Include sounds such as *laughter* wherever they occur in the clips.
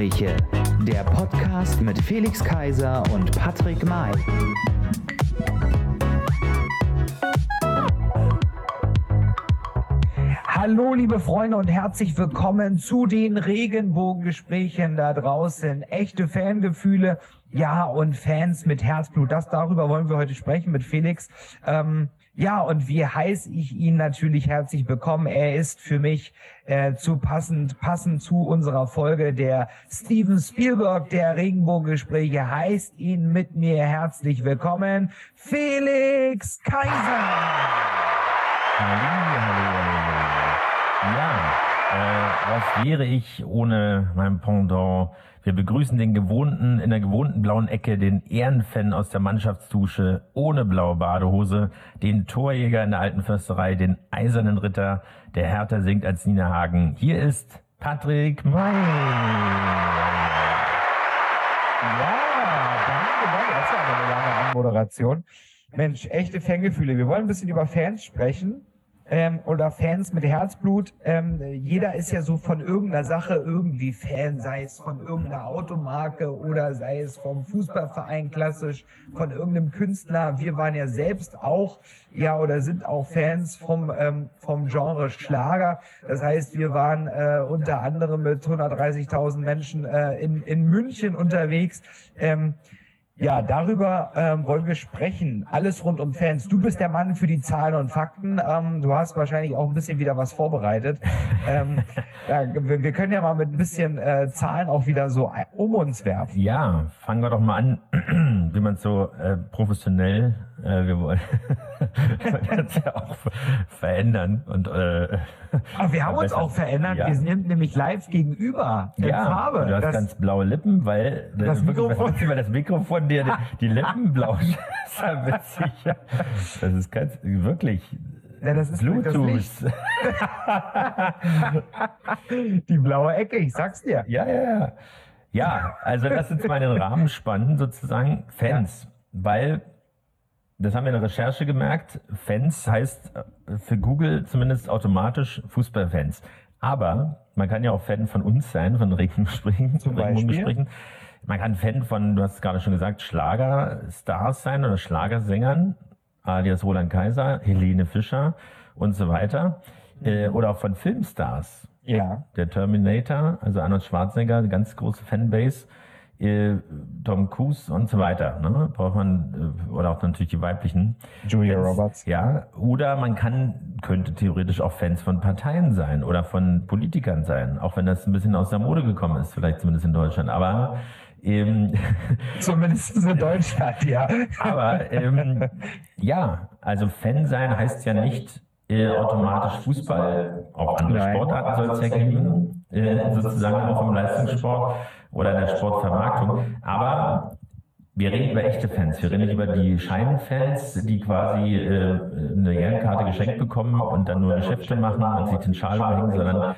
Regenbogengespräche, der Podcast mit Felix Kaiser und Patrick May. Hallo, liebe Freunde und herzlich willkommen zu den Regenbogengesprächen da draußen. Echte Fangefühle, ja, und Fans mit Herzblut. Das darüber wollen wir heute sprechen mit Felix. Ähm, ja, und wie heiß ich ihn natürlich herzlich willkommen. Er ist für mich äh, zu passend, passend zu unserer Folge der Steven Spielberg der Regenbogengespräche heißt ihn mit mir herzlich willkommen. Felix Kaiser! Hallo, hallo, hallo. Ja, was wäre ich ohne mein Pendant? Wir begrüßen den gewohnten, in der gewohnten blauen Ecke, den Ehrenfan aus der Mannschaftsdusche ohne blaue Badehose, den Torjäger in der alten Försterei, den eisernen Ritter, der härter singt als Nina Hagen. Hier ist Patrick May. Ja, danke, danke. Das war eine lange Anmoderation. Mensch, echte Fangefühle. Wir wollen ein bisschen über Fans sprechen ähm, oder Fans mit Herzblut. Ähm, jeder ist ja so von irgendeiner Sache irgendwie Fan, sei es von irgendeiner Automarke oder sei es vom Fußballverein klassisch, von irgendeinem Künstler. Wir waren ja selbst auch, ja, oder sind auch Fans vom, ähm, vom Genre Schlager. Das heißt, wir waren äh, unter anderem mit 130.000 Menschen äh, in, in München unterwegs. Ähm, ja, darüber ähm, wollen wir sprechen. Alles rund um Fans. Du bist der Mann für die Zahlen und Fakten. Ähm, du hast wahrscheinlich auch ein bisschen wieder was vorbereitet. ähm, *laughs* ja, wir, wir können ja mal mit ein bisschen äh, Zahlen auch wieder so um uns werfen. Ja, fangen wir doch mal an, *clears throat* wie man so äh, professionell, äh, *laughs* wir wollen das ja auch verändern und äh, Aber wir haben uns auch verändert. Ja. Wir sind nämlich live gegenüber in ja, Farbe. du hast Das- ganz blaue Lippen, weil Das Mikrofon- weil das Mikrofon dir die, die Lippen *laughs* blau ist. ja witzig. Das ist ganz wirklich Ja, das ist das Bluetooth. *laughs* die blaue Ecke, ich sag's dir. Ja, ja, ja. Ja, also lass uns mal den Rahmen spannen, sozusagen Fans. Weil, das haben wir in der Recherche gemerkt, Fans heißt äh, für Google zumindest automatisch Fußballfans. Aber man kann ja auch Fan von uns sein, von Regengesprächen, Zum Regenbogengesprächen. Man kann Fan von, du hast es gerade schon gesagt, Schlagerstars sein oder Schlagersängern, alias Roland Kaiser, Helene Fischer und so weiter. Äh, oder auch von Filmstars Ja. der Terminator, also Arnold Schwarzenegger, eine ganz große Fanbase, äh, Tom Cruise und so weiter. Ne? Braucht man, äh, oder auch natürlich die weiblichen. Julia Fans. Roberts. Ja, oder man kann, könnte theoretisch auch Fans von Parteien sein oder von Politikern sein, auch wenn das ein bisschen aus der Mode gekommen ist, vielleicht zumindest in Deutschland. Aber ähm, *laughs* Zumindest in Deutschland, ja. aber ähm, ja, also Fan sein heißt ja nicht äh, automatisch Fußball, auch andere. Sportarten soll es ja geben, äh, sozusagen auch im Leistungssport oder der Sportvermarktung. Aber wir reden über echte Fans, wir reden nicht über die Scheinfans, die quasi äh, eine Ehrenkarte geschenkt bekommen und dann nur Geschäfte machen und sich den Schal umhängen, sondern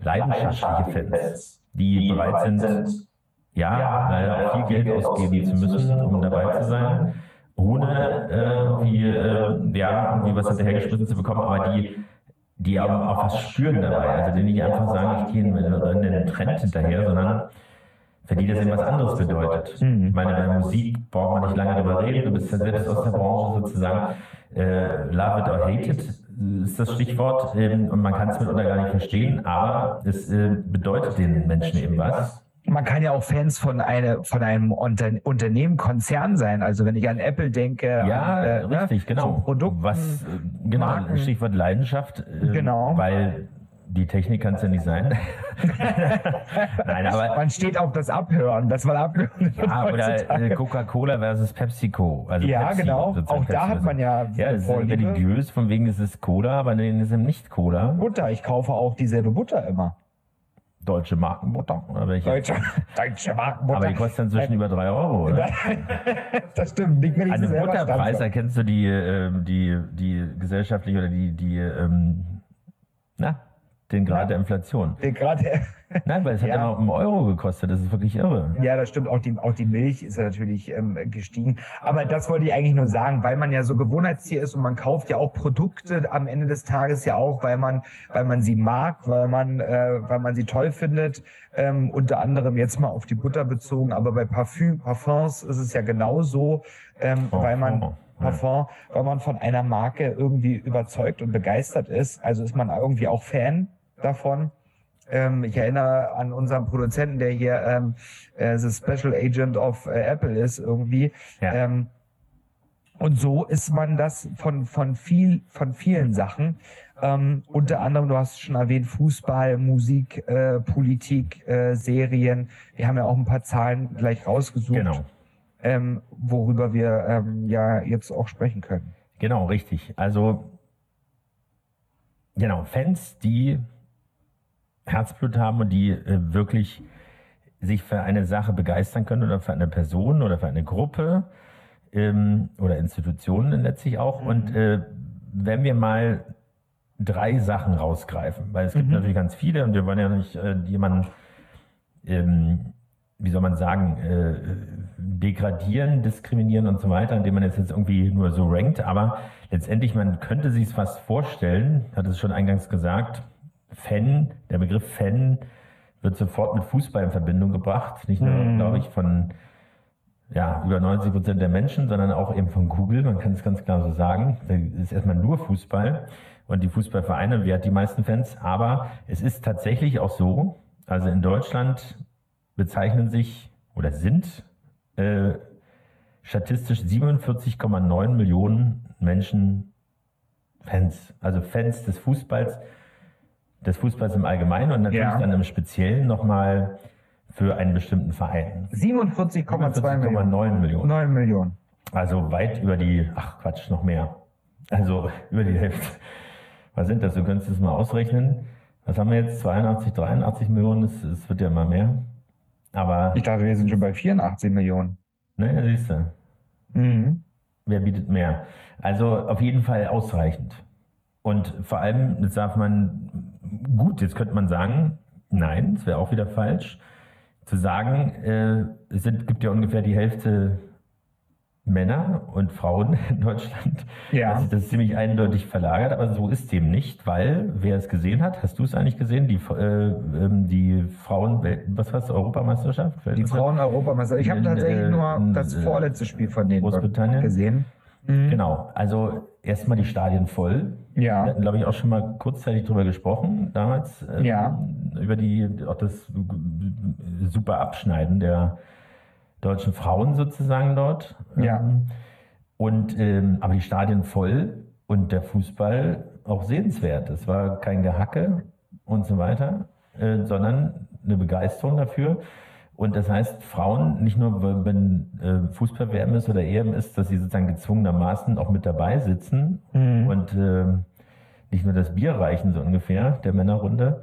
leidenschaftliche Fans, die bereit sind, ja, leider auch viel Geld ausgeben zu müssen, um dabei zu sein, ohne äh, wie, äh, ja, irgendwie was hinterhergeschmissen zu bekommen, aber die, die auch, auch was spüren dabei. Also die nicht einfach sagen, ich gehe in den Trend hinterher, sondern für die das eben was anderes bedeutet. Mhm. Ich meine, bei Musik braucht man nicht lange drüber reden, du bist ja selbst aus der Branche sozusagen. Äh, love it or hate it ist das Stichwort ähm, und man kann es mitunter gar nicht verstehen, aber es äh, bedeutet den Menschen eben was. Man kann ja auch Fans von, eine, von einem Unter Unternehmen, Konzern sein. Also wenn ich an Apple denke, Ja, an, äh, ne, richtig, genau. so Produkten, Was, äh, genau, Marken. Stichwort Leidenschaft. äh, Genau. Weil die Technik kann es ja nicht sein. *laughs* Nein, aber man steht auf das Abhören, dass man abhören ja, *laughs* oder äh, Coca-Cola versus PepsiCo. Also Ja, Pepsi, genau. Auch da hat man ja Ja, das ist religiös, von wegen es ist Cola, aber nee, es ist eben nicht Cola. Butter, ich kaufe auch dieselbe Butter immer. Deutsche Markenbutter? Deutsche, deutsche Markenbutter. Aber die kostet inzwischen über drei Euro, oder? *laughs* das stimmt, nicht wenn ich An dem Butterpreis erkennst du die, ähm, die, die gesellschaftliche oder die, die ähm, na, Den Grad der Inflation. Den Grad der Nein, weil es hat Ja. immer einen Euro gekostet. Das ist wirklich irre. Ja, das stimmt. Auch die, auch die Milch ist ja natürlich ähm, gestiegen. Aber das wollte ich eigentlich nur sagen, weil man ja so Gewohnheitstier ist und man kauft ja auch Produkte am Ende des Tages ja auch, weil man, weil man sie mag, weil man, äh, weil man sie toll findet. Ähm, unter anderem jetzt mal auf die Butter bezogen, aber bei Parfüm, Parfums ist es ja genauso, ähm, weil man ja. Parfum, weil man von einer Marke irgendwie überzeugt und begeistert ist. Also ist man irgendwie auch Fan davon. Ähm, ich erinnere an unseren Produzenten, der hier ähm, äh, the Special Agent of äh, Apple ist irgendwie. Ja. Ähm, und so ist man das von, von viel, von vielen Sachen. Ähm, unter anderem, du hast schon erwähnt, Fußball, Musik, äh, Politik, äh, Serien. Wir haben ja auch ein paar Zahlen gleich rausgesucht, Genau. Ähm, worüber wir ähm, ja jetzt auch sprechen können. Genau, richtig. Also, genau, Fans, die Herzblut haben und die äh, wirklich sich für eine Sache begeistern können oder für eine Person oder für eine Gruppe ähm, oder Institutionen letztlich auch. Und äh, wenn wir mal drei Sachen rausgreifen, weil es gibt natürlich ganz viele und wir wollen ja nicht äh, jemanden ähm, wie soll man sagen, äh, degradieren, diskriminieren und so weiter, indem man jetzt, jetzt irgendwie nur so rankt. Aber letztendlich, man könnte sich es fast vorstellen, hat es schon eingangs gesagt, Fan, der Begriff Fan wird sofort mit Fußball in Verbindung gebracht. Nicht nur, Mhm. glaube ich, von ja, über 90 Prozent der Menschen, sondern auch eben von Google. Man kann es ganz klar so sagen. Es ist erstmal nur Fußball und die Fußballvereine, wer hat die meisten Fans? Aber es ist tatsächlich auch so, also in Deutschland bezeichnen sich oder sind äh, statistisch 47,9 Millionen Menschen Fans, also Fans des Fußballs, des Fußballs im Allgemeinen und natürlich Ja. dann im Speziellen nochmal für einen bestimmten Verein. 47,2 Millionen. 47,9 Millionen. 9 Millionen. Also weit über die, ach Quatsch, noch mehr. Also über die Hälfte. Was sind das? Du könntest es mal ausrechnen. Was haben wir jetzt? 82, 83 Millionen? Es, es wird ja immer mehr. Aber, Ich dachte, wir sind schon bei 84 Millionen. ne, siehst du. Mhm. Wer bietet mehr? Also auf jeden Fall ausreichend. Und vor allem, jetzt darf man, gut, jetzt könnte man sagen, nein, das wäre auch wieder falsch, zu sagen, äh, es sind, gibt ja ungefähr die Hälfte Männer und Frauen *laughs* in Deutschland. Ja. Also das ist ziemlich eindeutig verlagert, aber so ist dem nicht, weil, wer es gesehen hat, hast du es eigentlich gesehen, die, äh, ähm, die Frauen, was war es, Europameisterschaft? Die Frauen-Europameister. Ich habe tatsächlich äh, nur das äh, vorletzte Spiel von denen Großbritannien? gesehen. Mhm. Genau, also erstmal die Stadien voll. Wir Ja. hatten, glaube ich, auch schon mal kurzzeitig drüber gesprochen damals. äh, Ja. Über die, auch das super Abschneiden der deutschen Frauen sozusagen dort. Ja. Ähm, Und, ähm, aber die Stadien voll und der Fußball auch sehenswert. Es war kein Gehacke und so weiter, äh, sondern eine Begeisterung dafür. Und das heißt, Frauen, nicht nur wenn äh, Fußball-WM ist oder EM ist, dass sie sozusagen gezwungenermaßen auch mit dabei sitzen Mhm. und äh, nicht nur das Bier reichen, so ungefähr, der Männerrunde,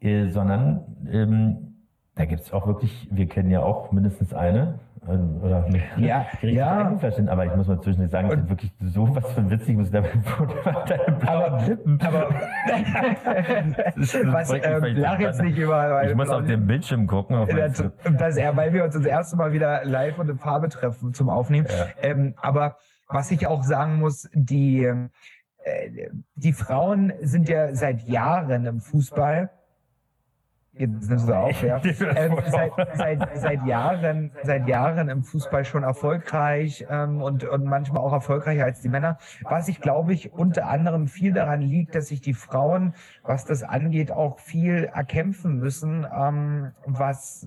äh, sondern ähm, da gibt es auch wirklich, wir kennen ja auch mindestens eine, äh, oder Ja, richtig ja. einverstanden, aber ich muss mal zwischendurch sagen, es ist wirklich so was für witzig, ich muss da deine blauen Lippen. Aber was, ähm, lach jetzt nicht über meine Ich muss auf den Bildschirm gucken. Auf Das, das, ja, weil wir uns das erste Mal wieder live und in Farbe treffen zum Aufnehmen. Ja. Ähm, aber was ich auch sagen muss, die, ähm, äh, die Frauen sind ja seit Jahren im Fußball. Jetzt nimmst *laughs* du auf, ja. Ähm, seit, seit, seit, Jahren, seit Jahren im Fußball schon erfolgreich ähm, und, und manchmal auch erfolgreicher als die Männer. Was ich glaube ich unter anderem viel daran liegt, dass sich die Frauen, was das angeht, auch viel erkämpfen müssen, ähm, was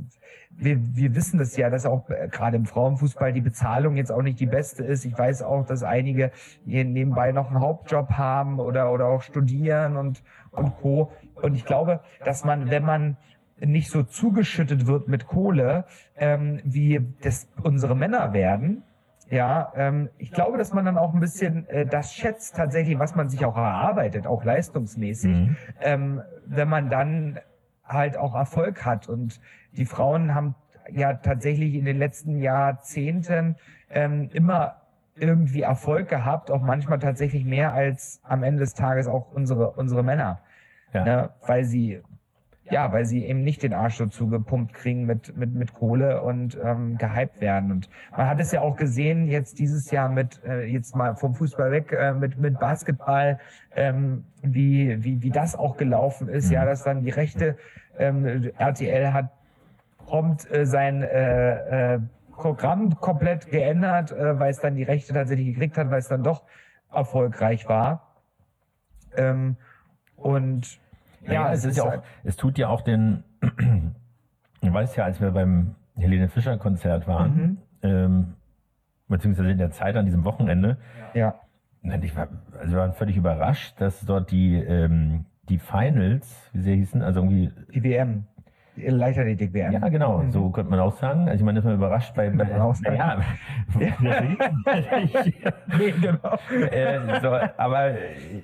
wir, wir wissen das ja, dass auch äh, gerade im Frauenfußball die Bezahlung jetzt auch nicht die beste ist. Ich weiß auch, dass einige hier nebenbei noch einen Hauptjob haben oder, oder auch studieren und, und Co. Und ich glaube, dass man, wenn man nicht so zugeschüttet wird mit Kohle, ähm, wie das unsere Männer werden, ja, ähm, ich glaube, dass man dann auch ein bisschen äh, das schätzt tatsächlich, was man sich auch erarbeitet, auch leistungsmäßig, Mhm. ähm, wenn man dann halt auch Erfolg hat. Und die Frauen haben ja tatsächlich in den letzten Jahrzehnten ähm, immer irgendwie Erfolg gehabt, auch manchmal tatsächlich mehr als am Ende des Tages auch unsere, unsere Männer. Ja. Ne, weil sie ja, weil sie eben nicht den Arsch so zugepumpt kriegen mit, mit, mit Kohle und ähm, gehypt werden. Und man hat es ja auch gesehen, jetzt dieses Jahr mit, äh, jetzt mal vom Fußball weg, äh, mit, mit Basketball, ähm, wie, wie, wie das auch gelaufen ist, ja, dass dann die Rechte, ähm, RTL hat prompt äh, sein äh, äh, Programm komplett geändert, äh, weil es dann die Rechte tatsächlich gekriegt hat, weil es dann doch erfolgreich war. Ähm, und Ja, ja, es ist ja auch, es tut ja auch den, *clears throat* ich weiß ja, als wir beim Helene Fischer Konzert waren, Mhm. ähm, beziehungsweise in der Zeit an diesem Wochenende, ja. ich war, also wir waren völlig überrascht, dass dort die, ähm, die Finals, wie sie hießen, also irgendwie, Die WM. Die Leichtathletik-WM. ja genau, Mhm. so könnte man auch sagen. Also ich meine, das war überrascht bei, bei man ja, *laughs* *laughs* nee, genau. äh, so, aber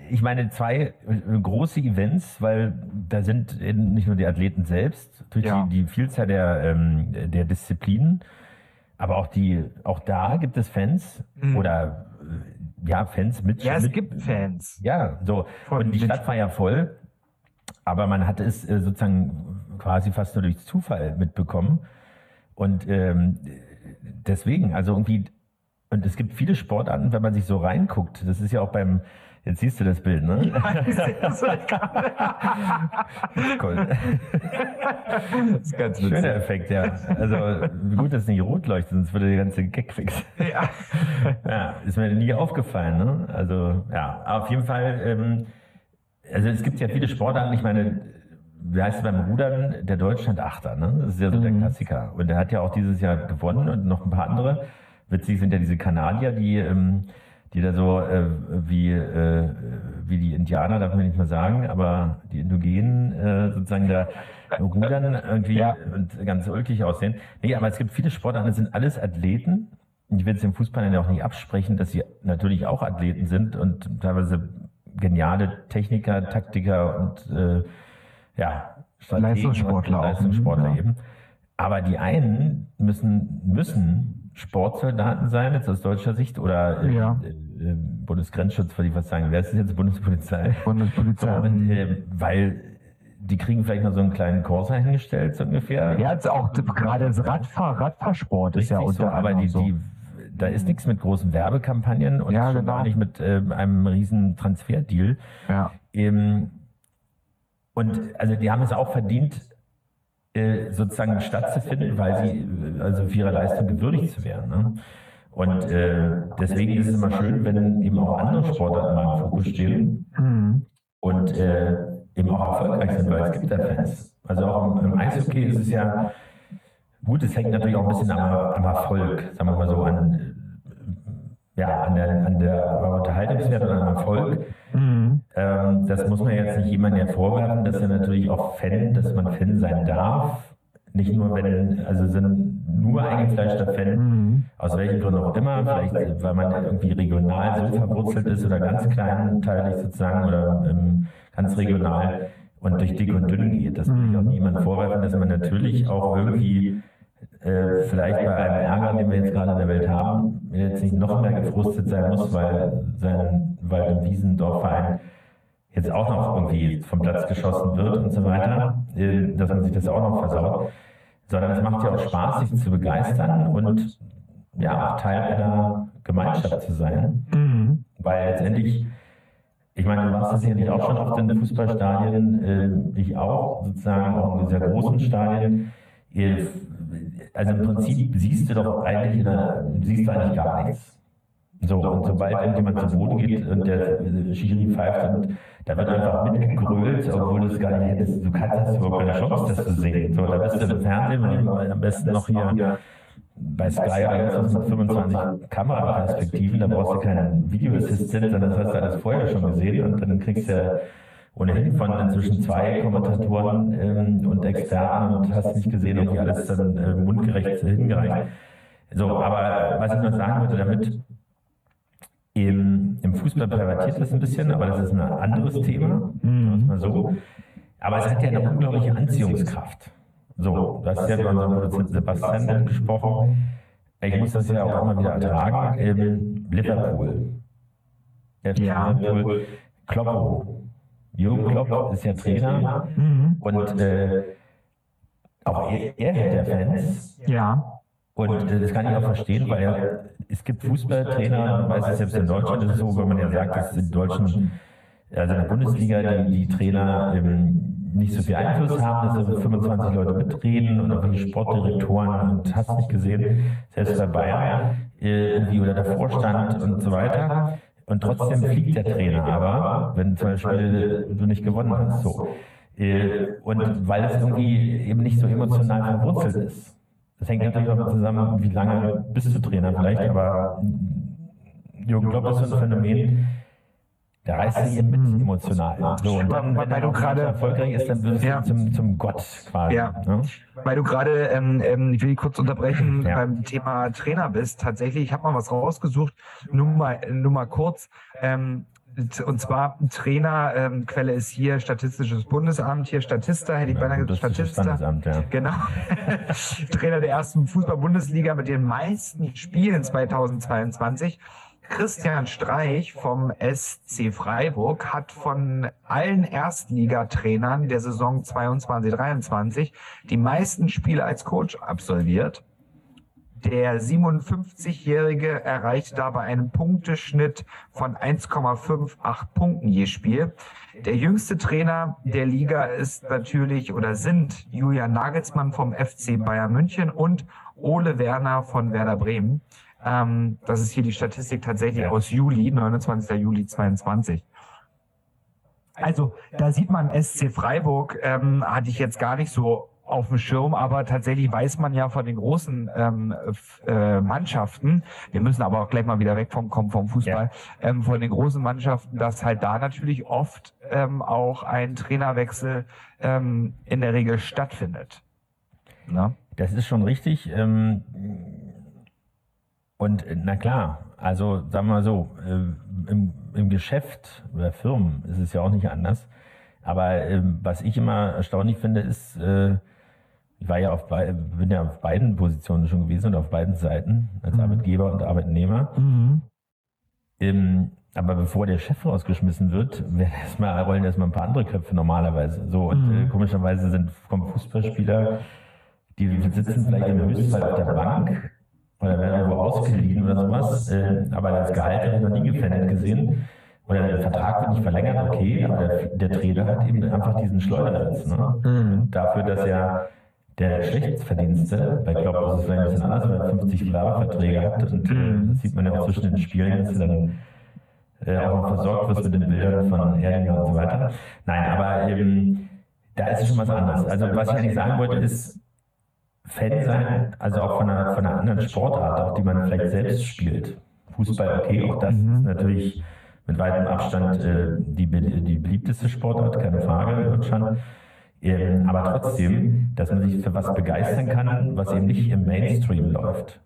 ich meine, zwei große Events, weil da sind nicht nur die Athleten selbst, durch Ja. die, die Vielzahl der, ähm, der Disziplinen, aber auch die, auch da gibt es Fans Mhm. oder äh, ja, Fans mit. Ja, es mit, gibt Fans. Ja, so. Von Und die Stadt war ja voll, aber man hat es äh, sozusagen quasi fast nur durch Zufall mitbekommen. Und ähm, deswegen, also irgendwie, und es gibt viele Sportarten, wenn man sich so reinguckt, das ist ja auch beim, jetzt siehst du das Bild, ne? Cool. das ist ganz witzig. Schöner Effekt, ja. Also gut, dass es nicht rot leuchtet, sonst würde der ganze Gag fix. Ja. Ja, ist mir nie aufgefallen. Ne? Also ja, auf jeden Fall. Ähm, also es gibt ja viele Sportarten. Ich meine, wie heißt es beim Rudern? Der Deutschland Achter. Ne? Das ist ja so der Klassiker. Und der hat ja auch dieses Jahr gewonnen und noch ein paar andere. Witzig sind ja diese Kanadier, die ähm, die da so äh, wie, äh, wie die Indianer, darf man nicht mal sagen, aber die Indogenen äh, sozusagen da rudern irgendwie Ja. und ganz ulkig aussehen. Nee, aber es gibt viele Sportarten, das sind alles Athleten. Ich will es dem Fußball ja auch nicht absprechen, dass sie natürlich auch Athleten sind und teilweise geniale Techniker, Taktiker und äh, ja, Strategen Leistungssportler und auch, Leistungssportler ja. eben. Aber die einen müssen, müssen Sportsoldaten sein, jetzt aus deutscher Sicht, oder äh, Ja. äh, Bundesgrenzschutz, würde ich was sagen. Wer ist das jetzt? Bundespolizei? So, Bundespolizei. und, äh, weil die kriegen vielleicht noch so einen kleinen Corsa hingestellt, so ungefähr. ja, jetzt auch gerade das Radfahr, Radfahrsport ist ja Richtig unter so, aber die, so. die, da ist nichts mit großen Werbekampagnen und Ja, schon genau. gar nicht mit ähm, einem riesen Transferdeal. ja. Ähm, und also die haben es auch verdient, äh, sozusagen stattzufinden, weil sie also für ihre Leistung gewürdigt zu werden. Ne? Und äh, deswegen ist es immer schön, wenn eben auch andere Sportarten mal im Fokus stehen Mhm. und äh, eben auch erfolgreich sind, weil es gibt da Fans. Also auch im, im Eishockey ist es ja gut, es hängt natürlich auch ein bisschen am, am Erfolg, sagen wir mal so, an, ja, an der, an der Unterhaltungswert und am Erfolg. Mhm. Ähm, das muss man jetzt nicht jemandem vorwerfen, dass er natürlich auch Fan, dass man Fan sein darf. Nicht nur, wenn, also sind nur eingefleischter Fan, Mhm. aus welchen Gründen auch immer, vielleicht weil man irgendwie regional so verwurzelt ist oder ganz kleinteilig sozusagen oder ähm, ganz regional und durch dick und dünn geht. Das will ich auch niemand vorwerfen, dass man natürlich auch irgendwie äh, vielleicht bei einem Ärger, den wir jetzt gerade in der Welt haben, jetzt nicht noch mehr gefrustet sein muss, weil sein Wald- und Wiesendorfverein jetzt auch noch irgendwie vom Platz geschossen wird und so weiter, äh, dass man sich das auch noch versaut. Sondern es macht ja auch Spaß, sich zu begeistern und ja, auch Teil einer Gemeinschaft zu sein. Mhm. Weil letztendlich, ich meine, du warst das sicherlich auch schon oft in Fußballstadien, äh, ich auch, sozusagen auch in sehr großen Stadien. Also im Prinzip siehst du doch eigentlich, siehst du eigentlich gar nichts. So, und sobald irgendjemand zu Boden geht und der Schiri pfeift und da wird einfach mitgegrölt, obwohl du es gar nicht hättest, du kannst hast überhaupt keine Chance, das zu sehen. So, da bist du im Fernsehen, am besten noch hier bei Sky oder sonst was mit 25 Kameraperspektiven, da brauchst du keinen Video Assistant, sondern das hast du alles vorher schon gesehen und dann kriegst du ohnehin von inzwischen zwei Kommentatoren ähm, und Experten und hast nicht gesehen, irgendwie alles dann äh, mundgerecht hingereicht. So, aber was ich noch sagen wollte damit, im, im Fußball pervertiert das ein bisschen, aber das ist ein anderes Thema, wir mal so. Aber es hat ja eine unglaubliche Anziehungskraft. So, du hast ja über unseren Produzenten Sebastian mitgesprochen. Ich muss das ja auch immer wieder ertragen. Ähm, Liverpool. Ja. Liverpool. Kloppo. Jürgen Klopp ist ja Trainer Mhm. und äh, auch er, er hat ja Fans. Ja. Und äh, das kann ich auch verstehen, weil er, es gibt Fußballtrainer, man weiß es selbst in Deutschland ist es so, wenn man ja sagt, dass in Deutschen, also in der Bundesliga, die, die Trainer ähm, nicht so viel Einfluss haben, dass da 25 Leute mitreden und irgendwelche Sportdirektoren und hast nicht gesehen, selbst bei Bayern äh, irgendwie oder der Vorstand und so weiter. Und trotzdem fliegt der Trainer aber, wenn zum Beispiel du nicht gewonnen hast. So. Äh, Und weil es irgendwie eben nicht so emotional verwurzelt ist. Das hängt natürlich auch zusammen, wie lange bist du Trainer vielleicht, aber Jürgen Klopp ist so ein Phänomen, der reißt sich eben mit emotional. So, und dann, Weil wenn du er gerade- erfolgreich ist, dann wirst du Ja. zum, zum Gott quasi. Ja. Ne? Weil du gerade, ähm, ähm, ich will dich kurz unterbrechen, Ja. beim Thema Trainer bist. Tatsächlich, ich habe mal was rausgesucht, nur mal, nur mal kurz. Ähm, und zwar Trainer, ähm, Quelle ist hier Statistisches Bundesamt, hier Statista, hätte ich beinahe gesagt, Statista. Ja. Genau. *laughs* Trainer der ersten Fußball-Bundesliga mit den meisten Spielen 2022. Christian Streich vom SC Freiburg hat von allen Erstligatrainern der Saison 22-23 die meisten Spiele als Coach absolviert. Der 57-Jährige erreicht dabei einen Punkteschnitt von 1,58 Punkten je Spiel. Der jüngste Trainer der Liga ist natürlich oder sind Julian Nagelsmann vom FC Bayern München und Ole Werner von Werder Bremen. Ähm, das ist hier die Statistik tatsächlich Ja. aus Juli, 29. Juli 22. Also da sieht man SC Freiburg, ähm, hatte ich jetzt gar nicht so auf dem Schirm, aber tatsächlich weiß man ja von den großen ähm, äh, Mannschaften, wir müssen aber auch gleich mal wieder wegkommen vom Fußball, ähm, von den großen Mannschaften, dass halt da natürlich oft ähm, auch ein Trainerwechsel ähm, in der Regel stattfindet. Ne? Das ist schon richtig. Ähm, und äh, na klar, also sagen wir mal so, äh, im, im Geschäft oder Firmen ist es ja auch nicht anders. Aber ähm, was ich immer erstaunlich finde, ist, äh, ich war ja auf bin ja auf beiden Positionen schon gewesen und auf beiden Seiten, als Arbeitgeber und Arbeitnehmer. Mhm. Ähm, aber bevor der Chef rausgeschmissen wird, *laughs* werden erstmal, rollen erstmal ein paar andere Köpfe normalerweise. So, und äh, komischerweise sind kommen Fußballspieler, die sitzen vielleicht im Höchstfall auf der Bank oder werden irgendwo ausgeliehen oder sowas. Äh, aber das Gehalt habe ich noch nie gefällt gesehen. Oder der Vertrag wird nicht verlängert, okay, aber der, der Trainer hat eben einfach diesen Schleudersitz. Ne? Dafür, dass er der Geschlechtsverdienste, bei Klopp ist es vielleicht ein bisschen anders, weil er 50 Jahre-Verträge hat und äh, das sieht man ja auch zwischen den Spielen, dass er dann äh, auch noch versorgt wirst mit den Bildern von Erdinger und so weiter. Nein, aber ähm, da ist es schon was anderes. Also was ich eigentlich sagen wollte ist, Fan sein, also auch von einer, von einer anderen Sportart, auch die man vielleicht selbst spielt. Fußball, okay, auch das ist natürlich mit weitem Abstand äh, die, die beliebteste Sportart, keine Frage in Deutschland. Ähm, aber trotzdem, dass man sich für was begeistern kann, was eben nicht im Mainstream läuft.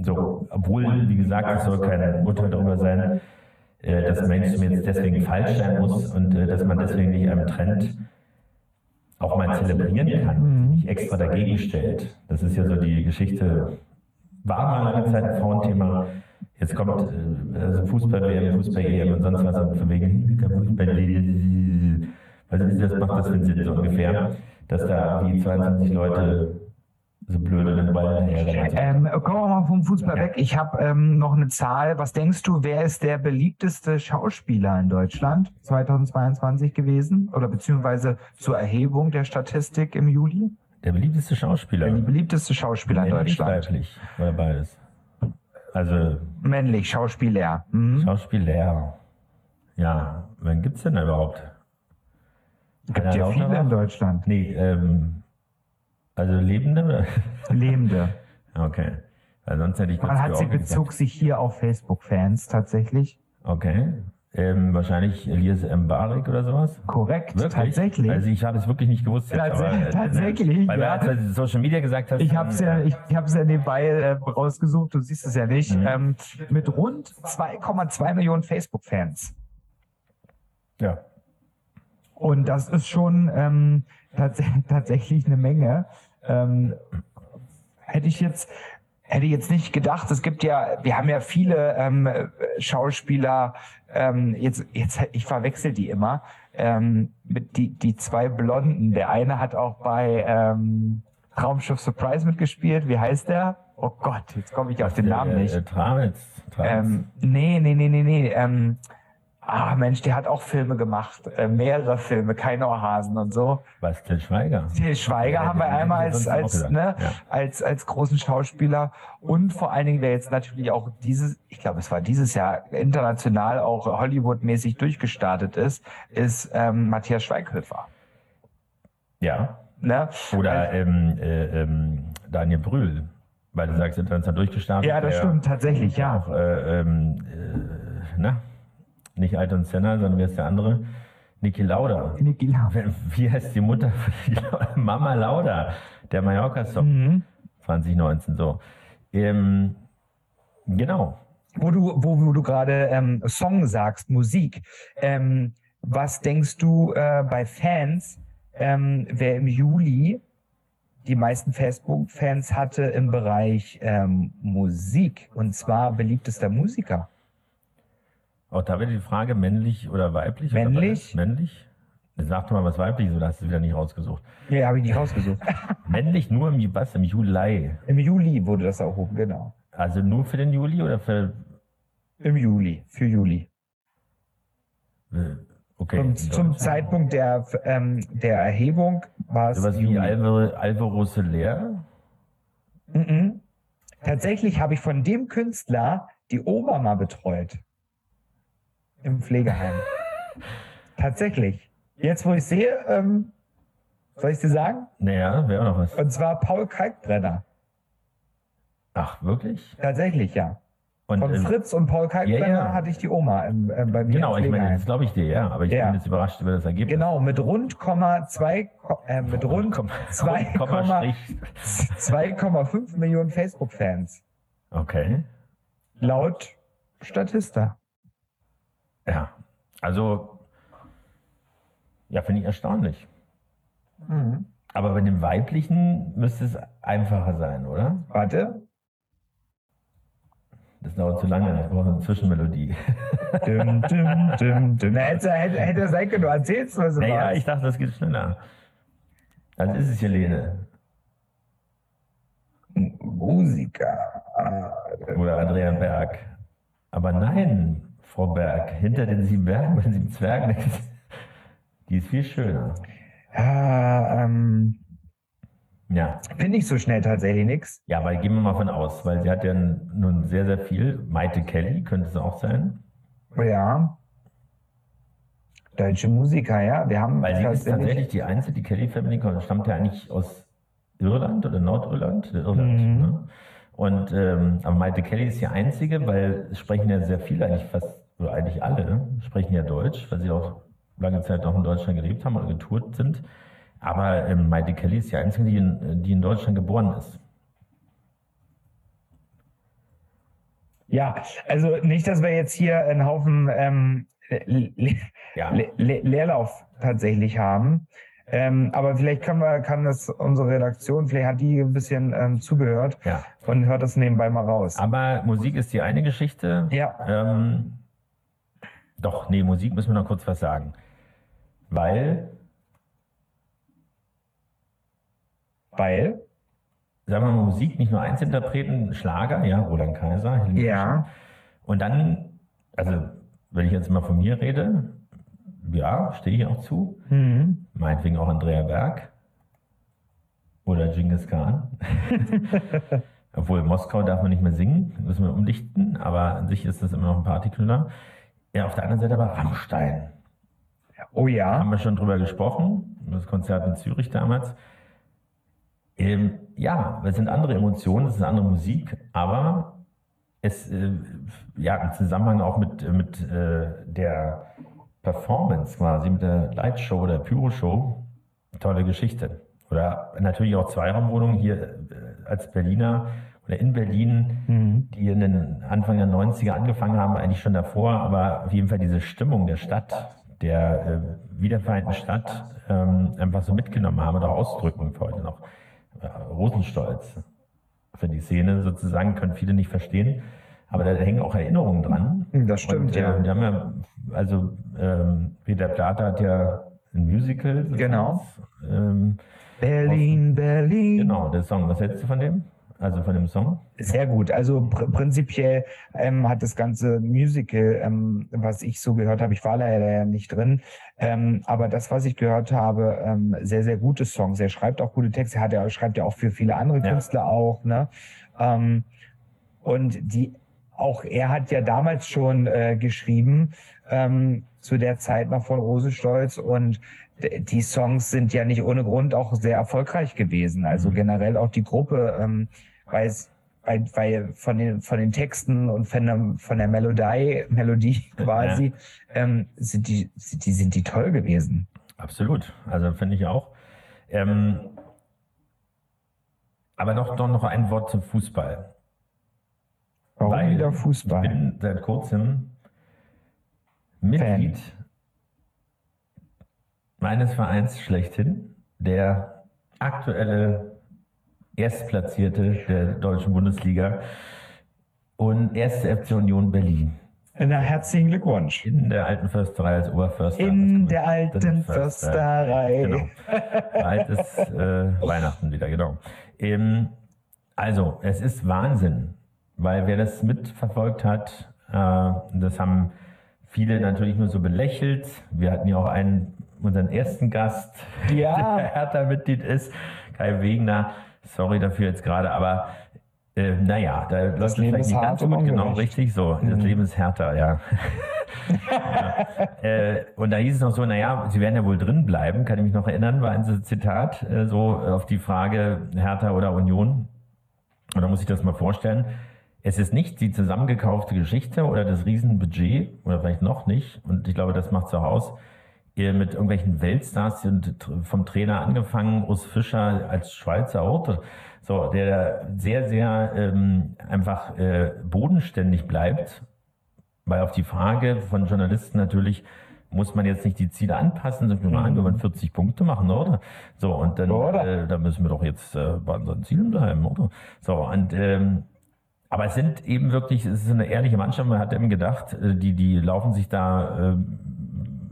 So, obwohl, wie gesagt, es soll kein Urteil darüber sein, äh, dass Mainstream jetzt deswegen falsch sein muss und äh, dass man deswegen nicht einem Trend auch mal zelebrieren kann, nicht extra dagegen stellt. Das ist ja so die Geschichte, war mal lange Zeit ein Frauenthema. Jetzt kommt äh, also Fußball-WM, Fußball-EM und sonst was und von wegen Fußball also das macht das einen Sinn so ungefähr, dass da wie 22 Leute so blöde den Ball hinterherrennen. Ähm, kommen wir mal vom Fußball weg. Ich habe ähm, noch eine Zahl. Was denkst du, wer ist der beliebteste Schauspieler in Deutschland 2022 gewesen? Oder beziehungsweise zur Erhebung der Statistik im Juli? Der beliebteste Schauspieler. Der beliebteste Schauspieler in Deutschland. weiblich oder beides. Also Männlich, Schauspieler. Mhm. Schauspieler. Ja, wann gibt's denn überhaupt? Gibt ja viele in Deutschland. Nee, ähm, also Lebende? Lebende. *laughs* Okay. Weil sonst hätte ich Man hat sie bezog sich hier auf Facebook-Fans tatsächlich. gesagt. Okay. Ähm, wahrscheinlich Elias Mbarek oder sowas? Korrekt, Wirklich? tatsächlich. Also ich habe es wirklich nicht gewusst. Jetzt, Tats- aber, äh, tatsächlich, Weil ja. du als Social Media gesagt hast. Ich habe es ja, ich, ich hab's ja nebenbei äh, rausgesucht, du siehst es ja nicht. Mhm. Ähm, mit rund 2,2 Millionen Facebook-Fans. Ja. Und das ist schon ähm, tats *laughs* tatsächlich eine Menge. Ähm, hätte ich jetzt, Hätte ich jetzt nicht gedacht. Es gibt ja, wir haben ja viele ähm, Schauspieler, ähm, jetzt, jetzt, ich verwechsel die immer, ähm, mit die, die zwei Blonden. Der eine hat auch bei ähm, Raumschiff Surprise mitgespielt. Wie heißt der? Oh Gott, jetzt komme ich auf den Namen Äh, nicht. Äh. Tramitz. Ähm, nee, nee, nee, nee, nee. Ähm, ah, Mensch, der hat auch Filme gemacht. Äh, mehrere Filme, keine Ohrhasen und so. Was, Till Schweiger? Til Schweiger Ja, haben wir einmal als, als, ne, gedacht, als, als großen Schauspieler. Und vor allen Dingen, der jetzt natürlich auch dieses, ich glaube, es war dieses Jahr international auch Hollywood-mäßig durchgestartet ist, ist ähm, Matthias Schweighöfer. Ja. Ne? Oder ähm, äh, ähm, Daniel Brühl, weil du sagst, international durchgestartet. Ja, das stimmt tatsächlich, ja. Auch, äh, ähm, äh, na, nicht Alton Senna, sondern wer ist der andere? Niki Lauda. Niki Lauda. Wie heißt die Mutter? *laughs* Mama Lauda, der Mallorca-Song Mhm. 2019 so. Ähm, genau. Wo du, wo, wo du gerade ähm, Song sagst, Musik. Ähm, was denkst du äh, bei Fans, ähm, wer im Juli die meisten Facebook-Fans hatte im Bereich ähm, Musik und zwar beliebtester Musiker? Auch da wieder die Frage, männlich oder weiblich? oder Männlich. beides? Männlich? Sag doch mal was weiblich, oder hast du es wieder nicht rausgesucht? Ja, habe ich nicht rausgesucht. *laughs* Männlich nur im, was, im Juli? Im Juli wurde das erhoben, genau. Also nur für den Juli oder für. Im Juli, für Juli. äh, Okay. Und zum. Zeitpunkt der, ähm, der Erhebung war es Sowas wie Juli. Alvaro, Alvaro Soler? Mhm. Tatsächlich habe ich von dem Künstler die Oma mal betreut. Im Pflegeheim. Tatsächlich. Jetzt, wo ich sehe, ähm, soll ich dir sagen? Naja, wäre auch noch was. Und zwar Paul Kalkbrenner. Ach, wirklich? Tatsächlich, ja. Und, Von ähm, Fritz und Paul Kalkbrenner ja, ja. hatte ich die Oma im, äh, bei mir Genau, ich meine, das glaube ich dir, ja. Aber ich Ja. bin jetzt überrascht über das Ergebnis. Genau, mit rund Komma zwei, äh, mit rund Komm- zwei Komma, Komma- Strich. 2,5 Millionen Facebook-Fans. Okay. Laut Statista. Ja. Also, ja, finde ich erstaunlich. Mhm. Aber bei dem weiblichen müsste es einfacher sein, oder? Warte. Das dauert zu lange. Ich brauche eine Zwischenmelodie. *laughs* Düm, düm, düm, düm. Na, hätte, hätte, hätte sein können, du erzählst was Naja, warst. ich dachte, das geht schneller. Dann ist es Helene Musiker. Ah, oder Andrea Berg. Aber nein, Frau Berg, hinter den sieben Bergen, bei den sieben Zwergen, die ist viel schöner. Ja, ähm, Ja, finde ich so schnell tatsächlich nix. ja, aber gehen wir mal von aus, weil sie hat ja nun sehr, sehr viel. Maite Kelly könnte es auch sein. Ja. Deutsche Musiker, ja. Wir haben Weil sie ist tatsächlich die einzige, die Kelly Family kommt, stammt ja eigentlich aus Irland oder Nordirland? Irland, Mhm. ne? Und ähm, aber Maite Kelly ist die einzige, weil es sprechen ja sehr viele, eigentlich fast, oder eigentlich alle, sprechen ja Deutsch, weil sie auch lange Zeit noch in Deutschland gelebt haben oder getourt sind. Aber ähm, Maite Kelly ist die einzige, die in, die in Deutschland geboren ist. Ja, also nicht, dass wir jetzt hier einen Haufen ähm, Le Le Ja, Le Le Leerlauf tatsächlich haben. Ähm, aber vielleicht kann, wir, kann das unsere Redaktion, vielleicht hat die ein bisschen ähm, zugehört ja. und hört das nebenbei mal raus. Aber Musik ist die eine Geschichte. Ja. Ähm, doch, nee, Musik müssen wir noch kurz was sagen. Weil, Weil? sagen wir mal, Musik nicht nur Einzelinterpreten, Schlager, ja, Roland Kaiser. Ja. Und dann, also, wenn ich jetzt mal von mir rede, ja, stehe ich auch zu. Mhm. Meinetwegen auch Andrea Berg. Oder Genghis Khan. *laughs* Obwohl, in Moskau darf man nicht mehr singen, müssen wir umdichten, aber an sich ist das immer noch ein Partyküller. Ja, auf der anderen Seite aber Rammstein. Oh ja. haben wir schon drüber gesprochen, das Konzert in Zürich damals. Ähm, ja, es sind andere Emotionen, es ist eine andere Musik, aber es, äh, ja, im Zusammenhang auch mit, mit äh, der Performance quasi, mit der Lightshow oder Pyro-Show, tolle Geschichte. Oder natürlich auch Zweiraumwohnungen hier äh, als Berliner in Berlin, Mhm. die in den Anfang der 90er angefangen haben, eigentlich schon davor, aber auf jeden Fall diese Stimmung der Stadt, der äh, wiedervereinten Stadt, ähm, einfach so mitgenommen haben oder ausdrücken für heute noch. Äh, Rosenstolz. für die Szene sozusagen, können viele nicht verstehen. Aber da hängen auch Erinnerungen dran. Das stimmt, Und, äh, ja. Die haben ja, also ähm, Peter Plater hat ja ein Musical. Genau. Ähm, Berlin, Berlin. genau, der Song. Was hältst du von dem? Also von dem Song? Sehr gut. Also pr prinzipiell ähm, hat das ganze Musical, ähm, was ich so gehört habe, ich war leider ja nicht drin, ähm, aber das, was ich gehört habe, ähm, sehr, sehr gute Songs. Er schreibt auch gute Texte, er hat ja, schreibt ja auch für viele andere Ja. Künstler auch. Ne? Ähm, und die, auch er hat ja damals schon äh, geschrieben, ähm, zu der Zeit noch von Rosenstolz und die Songs sind ja nicht ohne Grund auch sehr erfolgreich gewesen. Also Mhm. generell auch die Gruppe, ähm, weil weil, weil von den von den Texten und von der, von der Melodie Melodie *laughs* quasi ähm, sind die sind die sind die toll gewesen. Absolut. Also finde ich auch. Ähm, aber doch, doch noch ein Wort zum Fußball. Warum Weil wieder Ich Fußball? bin seit kurzem Mitglied meines Vereins schlechthin, der aktuelle Erstplatzierte der deutschen Bundesliga und erste FC Union Berlin Na, herzlichen Glückwunsch. in der alten Försterei als Oberförster. In der alten Förster. Försterei. Genau. *laughs* Bald ist äh, Weihnachten wieder, genau. Ähm, also, es ist Wahnsinn, weil wer das mitverfolgt hat, äh, das haben viele natürlich nur so belächelt. Wir hatten ja auch einen, unseren ersten Gast, *laughs* Ja. der Hertha-Mitglied ist, Kai Wegner. Sorry dafür jetzt gerade, aber äh, naja, da läuft es Leben vielleicht ist nicht ganz so gut. Genau, richtig so. Das Leben ist härter, ja. *laughs* Äh, und da hieß es noch so, naja, sie werden ja wohl drin bleiben, kann ich mich noch erinnern, war ein Zitat, äh, so auf die Frage Hertha oder Union. Und da muss ich das mal vorstellen. Es ist nicht die zusammengekaufte Geschichte oder das Riesenbudget, oder vielleicht noch nicht, und ich glaube, das macht es auch aus, mit irgendwelchen Weltstars und vom Trainer angefangen, Urs Fischer als Schweizer Auto, so, der sehr, sehr ähm, einfach äh, bodenständig bleibt weil auf die Frage von Journalisten natürlich, muss man jetzt nicht die Ziele anpassen, wir mal, wir wollen 40 Punkte machen, oder? So, und dann, äh, da müssen wir doch jetzt äh, bei unseren Zielen bleiben, oder? So, und ähm, aber es sind eben wirklich, es ist eine ehrliche Mannschaft, man hat eben gedacht, äh, die, die laufen sich da äh,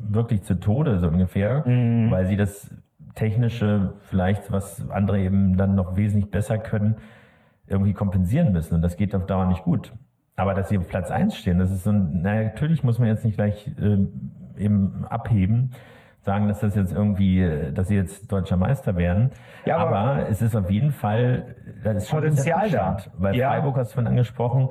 wirklich zu Tode, so ungefähr, weil sie das Technische vielleicht, was andere eben dann noch wesentlich besser können, irgendwie kompensieren müssen. Und das geht auf Dauer nicht gut. Aber dass sie auf Platz 1 stehen, das ist so ein, naja, natürlich muss man jetzt nicht gleich ähm, eben abheben, sagen, dass das jetzt irgendwie, äh, dass sie jetzt deutscher Meister werden. Ja, aber- aber, es ist auf jeden Fall, da ist schon Potenzial da. Weil Ja. Freiburg hast du von angesprochen,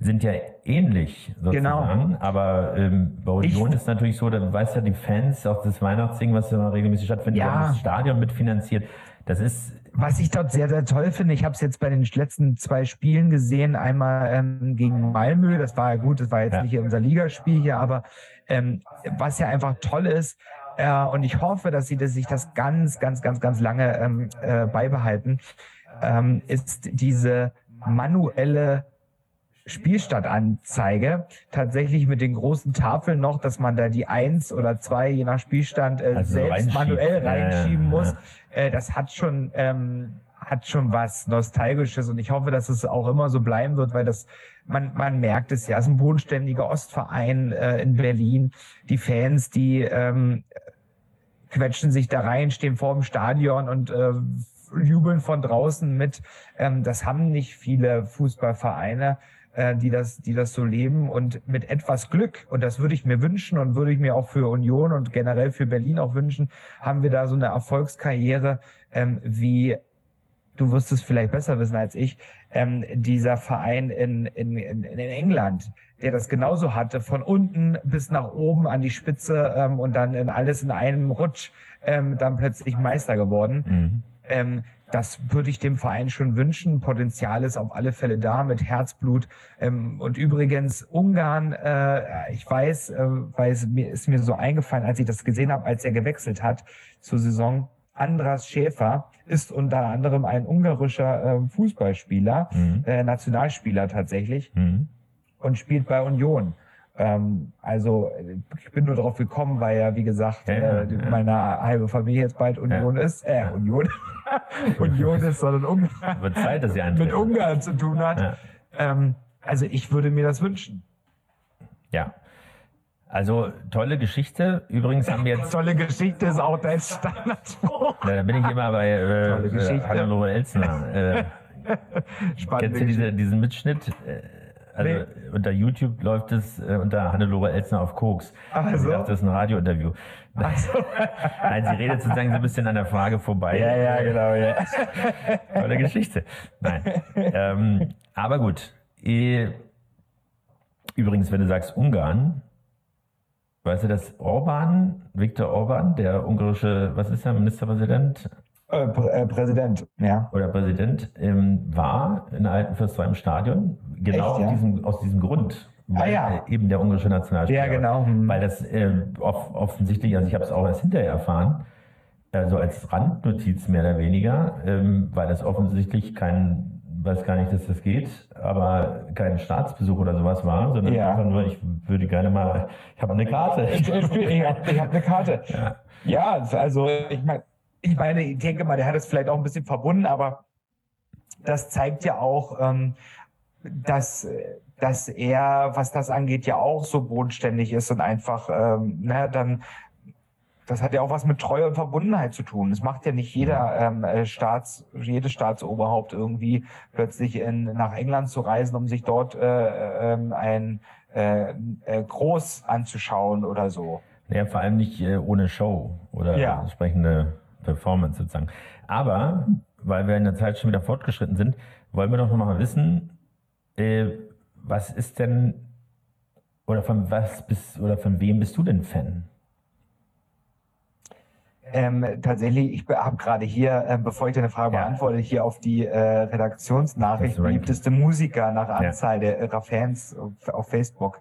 sind ja ähnlich sozusagen. Aber ähm, bei Union Ich- ist natürlich so, da weißt ja die Fans, auch das Weihnachtsding, was immer regelmäßig stattfindet, Ja. das Stadion mitfinanziert. Das ist Was ich dort sehr, sehr toll finde, ich habe es jetzt bei den letzten zwei Spielen gesehen, einmal ähm, gegen Malmö, das war ja gut, das war jetzt Ja. nicht unser Ligaspiel hier, aber ähm, was ja einfach toll ist, äh, und ich hoffe, dass sie das, sich das ganz, ganz, ganz, ganz lange ähm, äh, beibehalten, ähm, ist diese manuelle Spielstandanzeige tatsächlich mit den großen Tafeln noch, dass man da die eins oder zwei je nach Spielstand äh, Also selbst reinschiebt. manuell Ja, ja, reinschieben ja. muss. Äh, das hat schon ähm, hat schon was Nostalgisches und ich hoffe, dass es auch immer so bleiben wird, weil das man man merkt es ja, es ist ein bodenständiger Ostverein äh, in Berlin. Die Fans, die ähm, quetschen sich da rein, stehen vor dem Stadion und äh, jubeln von draußen mit. Ähm, das haben nicht viele Fußballvereine, äh, die das, die das so leben. Und mit etwas Glück, und das würde ich mir wünschen und würde ich mir auch für Union und generell für Berlin auch wünschen, haben wir da so eine Erfolgskarriere ähm, wie du wirst es vielleicht besser wissen als ich, ähm, dieser Verein in, in, in, in England, der das genauso hatte, von unten bis nach oben an die Spitze ähm, und dann in alles in einem Rutsch ähm, dann plötzlich Meister geworden. Mhm. Ähm, das würde ich dem Verein schon wünschen. Potenzial ist auf alle Fälle da mit Herzblut. Ähm, und übrigens Ungarn, äh, ich weiß, äh, weil es mir ist mir so eingefallen, als ich das gesehen habe, als er gewechselt hat zur Saison. Andras Schäfer ist unter anderem ein ungarischer äh, Fußballspieler, Mhm. äh, Nationalspieler tatsächlich Mhm. und spielt bei Union. Ähm, also ich bin nur darauf gekommen, weil ja, wie gesagt, Ja, ja, ja. meine halbe Familie jetzt bald Union ist. Äh, Union. Union ist, sondern Ungarn, *laughs* Wird Zeit, dass sie mit eintreten. Ungarn zu tun hat. Ja. Ähm, also ich würde mir das wünschen. Ja. Also tolle Geschichte. Übrigens haben wir jetzt, *laughs* Tolle Geschichte ist auch dein Standardspruch. Da bin ich immer bei äh, äh. Hannelore Elsner. *laughs* Äh, Spannende kennst du diese, diesen Mitschnitt? Äh, Also Nee. unter YouTube läuft es äh, unter Hannelore Elsner auf Koks. Ach Sie so. dachte, das ist ein Radiointerview. *laughs* Nein, sie redet sozusagen so ein bisschen an der Frage vorbei. Ja, ja, genau, ja. *laughs* Tolle Geschichte. Nein. ähm, aber gut. Eh, Übrigens, wenn du sagst Ungarn, weißt du, dass Orban, Viktor Orban, der ungarische, was ist er, Ministerpräsident Äh, Prä- äh, Präsident, ja. oder Präsident, ähm, war in der alten Fürsterei im Stadion. Genau Echt, ja? aus, diesem, aus diesem Grund. Weil Ah, ja. äh, eben der ungarische Nationalspieler. Ja, genau. Hm. Weil das äh, off offensichtlich, also ich habe es auch erst hinterher erfahren, also als Randnotiz mehr oder weniger, ähm, weil das offensichtlich kein, weiß gar nicht, dass das geht, aber kein Staatsbesuch oder sowas war, sondern Ja. einfach nur, ich würde gerne mal, ich habe eine Karte. Ich, ich, ich habe hab eine Karte. Ja. Ja, also ich meine, ich meine, ich denke mal, der hat es vielleicht auch ein bisschen verbunden, aber das zeigt ja auch, ähm, dass, dass er, was das angeht, ja auch so bodenständig ist und einfach, ähm, na, dann, das hat ja auch was mit Treue und Verbundenheit zu tun. Es macht ja nicht jeder ähm, äh, Staats, jedes Staatsoberhaupt irgendwie plötzlich in, nach England zu reisen, um sich dort äh, ähm, ein äh, äh, Groß anzuschauen oder so. Ja, vor allem nicht äh, ohne Show oder Ja. entsprechende Performance sozusagen. Aber, weil wir in der Zeit schon wieder fortgeschritten sind, wollen wir doch noch mal wissen, äh, was ist denn oder von was bist oder von wem bist du denn Fan? Ähm, tatsächlich, ich habe gerade hier, äh, bevor ich deine Frage Ja. beantworte, hier auf die äh, Redaktionsnachricht beliebteste Musiker nach Ja. Anzahl der ihrer Fans auf, auf Facebook.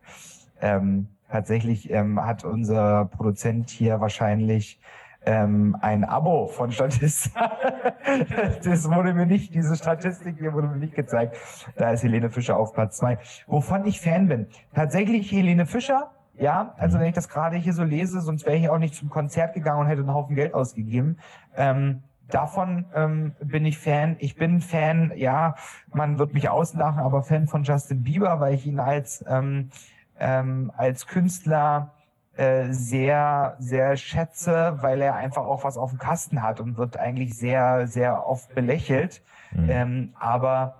Ähm, tatsächlich ähm, hat unser Produzent hier wahrscheinlich ähm, ein Abo von Statista. *laughs* das wurde mir nicht, diese Statistik hier wurde mir nicht gezeigt. Da ist Helene Fischer auf Platz zwei. Wovon ich Fan bin. Tatsächlich Helene Fischer. Ja, also wenn ich das gerade hier so lese, sonst wäre ich auch nicht zum Konzert gegangen und hätte einen Haufen Geld ausgegeben. Ähm, davon ähm, bin ich Fan. Ich bin Fan, ja, man wird mich auslachen, aber Fan von Justin Bieber, weil ich ihn als, ähm, ähm, als Künstler äh, sehr, sehr schätze, weil er einfach auch was auf dem Kasten hat und wird eigentlich sehr, sehr oft belächelt. Mhm. Ähm, aber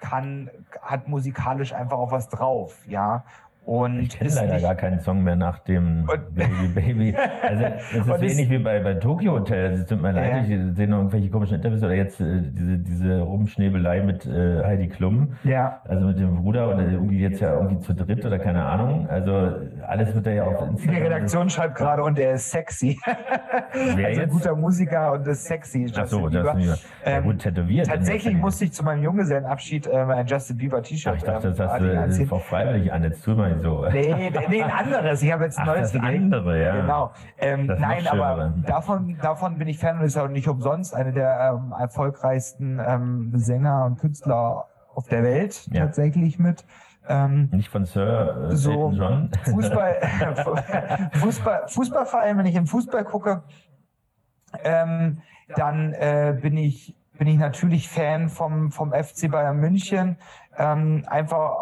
kann, hat musikalisch einfach auch was drauf, ja. Und Ich kenne leider nicht- gar keinen Song mehr nach dem Und- Baby Baby. Also das *laughs* ist Und es- ähnlich wie bei, bei Tokyo Hotel. Also, es tut mir leid, Ja. ich sehe noch irgendwelche komischen Interviews oder jetzt äh, diese, diese Rumschnäbelei mit äh, Heidi Klum. Ja, Also mit dem Bruder oder irgendwie jetzt ja irgendwie zu dritt oder keine Ahnung. Also alles wird da ja auf die Instagram. Redaktion schreibt gerade und er ist sexy. *laughs* Wer also ein guter Musiker und ist sexy. Ach so, Justin das Bieber. ist ja Ähm, gut tätowiert. Tatsächlich musste ich zu meinem Junggesellenabschied ähm, ein Justin Bieber T-Shirt ich dachte, ähm, das hast du auch freiwillig an. Jetzt tu mal nicht so. *laughs* Nee, nee, ein anderes. Ich habe jetzt ein Ach, neues das gekriegt. andere, ja. Genau. Ähm, nein, aber davon, davon bin ich Fan und ist auch nicht umsonst eine der ähm, erfolgreichsten ähm, Sänger und Künstler auf der Welt Ja. tatsächlich mit. Ähm, Nicht von Sir äh, So. John. Fußball, *laughs* *laughs* Fußball, Fußballverein, wenn ich im Fußball gucke, ähm, dann äh, bin ich bin ich natürlich Fan vom vom FC Bayern München, ähm, einfach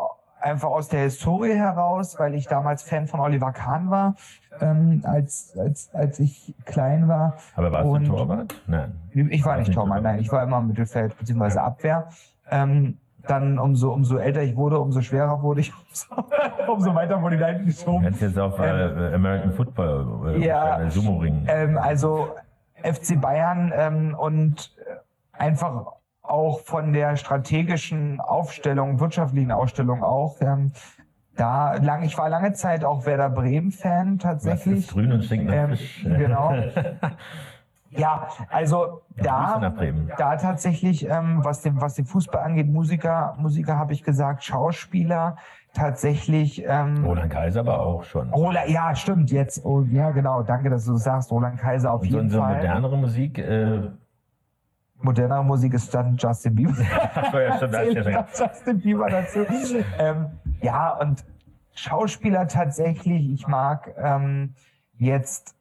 einfach aus der Historie heraus, weil ich damals Fan von Oliver Kahn war, ähm, als als als ich klein war. Aber warst Und- du Torwart? Nein. Ich war Warst nicht Torwart. nein, ich war immer im Mittelfeld bzw. Abwehr. Ähm, dann umso umso älter ich wurde, umso schwerer wurde ich, *laughs* umso, umso weiter wurde ich dahin geschoben. kannst jetzt auf äh, American Football äh, Ja. äh, Sumo ringen. Ähm, also FC Bayern ähm, und einfach auch von der strategischen Aufstellung, wirtschaftlichen Aufstellung auch. Ähm, da lang, ich war lange Zeit auch Werder Bremen-Fan tatsächlich. ist grün und stinkt Ähm, genau. *laughs* Ja, also Grüße da, da tatsächlich, ähm, was, den, was den Fußball angeht, Musiker, Musiker habe ich gesagt, Schauspieler, tatsächlich ähm, Roland Kaiser aber auch schon. Roland, ja, stimmt, jetzt, oh, ja, genau, danke, dass du das sagst, Roland Kaiser auf Und so, jeden so Fall. modernere Musik, äh, Modernere Musik ist dann Justin Bieber. *laughs* Ja, stimmt, ja Justin Bieber dazu. ähm, ja, und Schauspieler tatsächlich, ich mag ähm, jetzt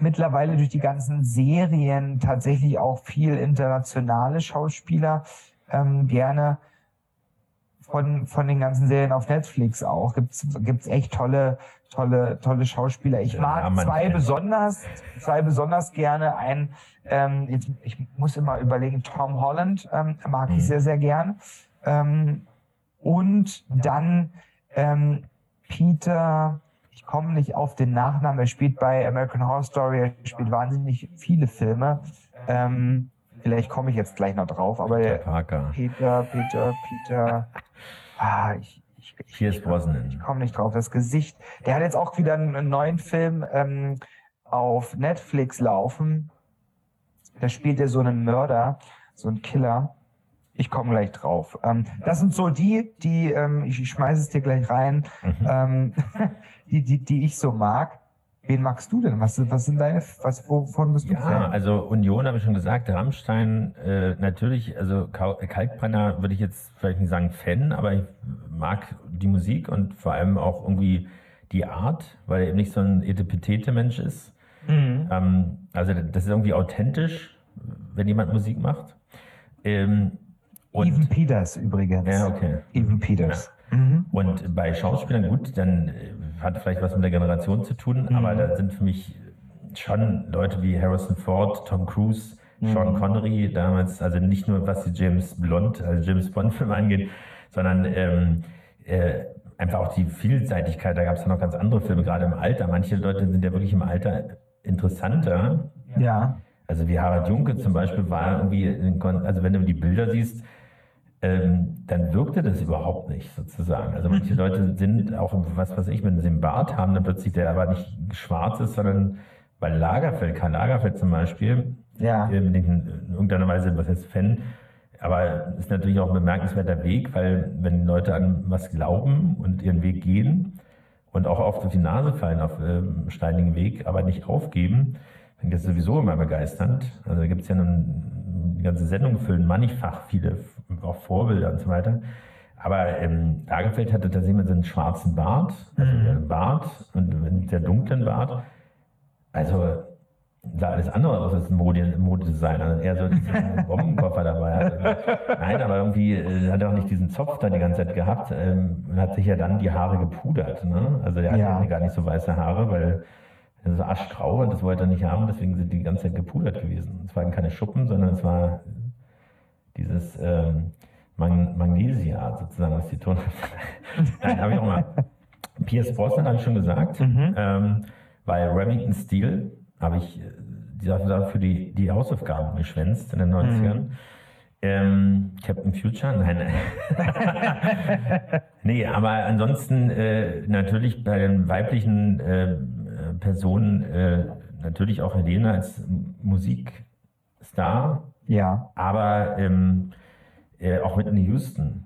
mittlerweile durch die ganzen Serien tatsächlich auch viel internationale Schauspieler ähm, gerne von, von den ganzen Serien auf Netflix auch. Gibt's gibt's echt tolle, tolle, tolle Schauspieler. Ich Ja, mag man zwei besonders, zwei besonders gerne. Ein, ähm, jetzt, ich muss immer überlegen, Tom Holland ähm, mag Mhm. ich sehr, sehr gern. Ähm, und dann ähm, Peter, ich komme nicht auf den Nachnamen, er spielt bei American Horror Story, er spielt wahnsinnig viele Filme. Ähm, vielleicht komme ich jetzt gleich noch drauf, aber Der der Parker. Peter, Peter, Peter. *laughs* Ah, ich, ich, ich, Pierce Brosnan. ich komme nicht drauf. Das Gesicht. Der hat jetzt auch wieder einen neuen Film ähm, auf Netflix laufen. Da spielt er so einen Mörder, so einen Killer. Ich komme gleich drauf. Ähm, das sind so die, die, ähm, ich, ich schmeiße es dir gleich rein, Mhm. ähm, *laughs* die, die, die ich so mag. Wen magst du denn? Was, was sind deine, was, wovon bist du Ja, Fan? also Union habe ich schon gesagt, Rammstein äh, natürlich, also Kalkbrenner würde ich jetzt vielleicht nicht sagen Fan, aber ich mag die Musik und vor allem auch irgendwie die Art, weil er eben nicht so ein Etepetete-Mensch ist. Mhm. Ähm, also das ist irgendwie authentisch, wenn jemand Musik macht. Ähm, und, Even Peters übrigens. ja, okay. Even Peters. Mhm. Und bei Schauspielern, gut, dann äh, hat vielleicht was mit der Generation zu tun, aber da sind für mich schon Leute wie Harrison Ford, Tom Cruise, Sean Connery damals, also nicht nur was die James Blond, also James Bond-Filme angeht, sondern ähm, äh, einfach auch die Vielseitigkeit. Da gab es ja noch ganz andere Filme, gerade im Alter. Manche Leute sind ja wirklich im Alter interessanter. Ja. Also wie Harald Junke zum Beispiel war irgendwie, also wenn du die Bilder siehst, ähm, dann wirkte das überhaupt nicht sozusagen. Also manche Leute sind auch, was weiß ich, wenn sie einen Bart haben, dann plötzlich der aber nicht schwarz ist, sondern bei Lagerfeld, Karl Lagerfeld zum Beispiel, Ja. äh, bin ich in irgendeiner Weise, was heißt Fan, aber ist natürlich auch ein bemerkenswerter Weg, weil wenn Leute an was glauben und ihren Weg gehen und auch oft auf die Nase fallen auf ähm, steinigen Weg, aber nicht aufgeben, finde ich das sowieso immer begeisternd. Also da gibt es ja die ganze Sendung füllen mannigfach viele, auch Vorbilder und so weiter. Aber ähm, Lagerfeld hatte tatsächlich immer so einen schwarzen Bart, also einen Bart und einen sehr dunklen Bart. Also sah alles andere aus als ein Mode, Modedesigner. Eher so diesen *laughs* Bombenkoffer dabei hatte. Nein, aber irgendwie äh, hat er auch nicht diesen Zopf da die ganze Zeit gehabt ähm, und hat sich ja dann die Haare gepudert. Ne? Also der Ja. hatte gar nicht so weiße Haare, weil er so aschgrau und das wollte er nicht haben, deswegen sind die ganze Zeit gepudert gewesen. Es waren keine Schuppen, sondern es war dieses ähm, Mag Magnesia sozusagen, was die Ton. *laughs* Nein, habe ich auch mal. Pierce Brosnan habe ich schon gesagt. Ähm, bei Remington Steel habe ich äh, dafür die, die Hausaufgaben geschwänzt in den 90ern. Ähm, Captain Future? Nein. *laughs* nee, aber ansonsten äh, natürlich bei den weiblichen äh, Personen äh, natürlich auch Helene als Musikstar, Ja. aber ähm, äh, auch Whitney Houston.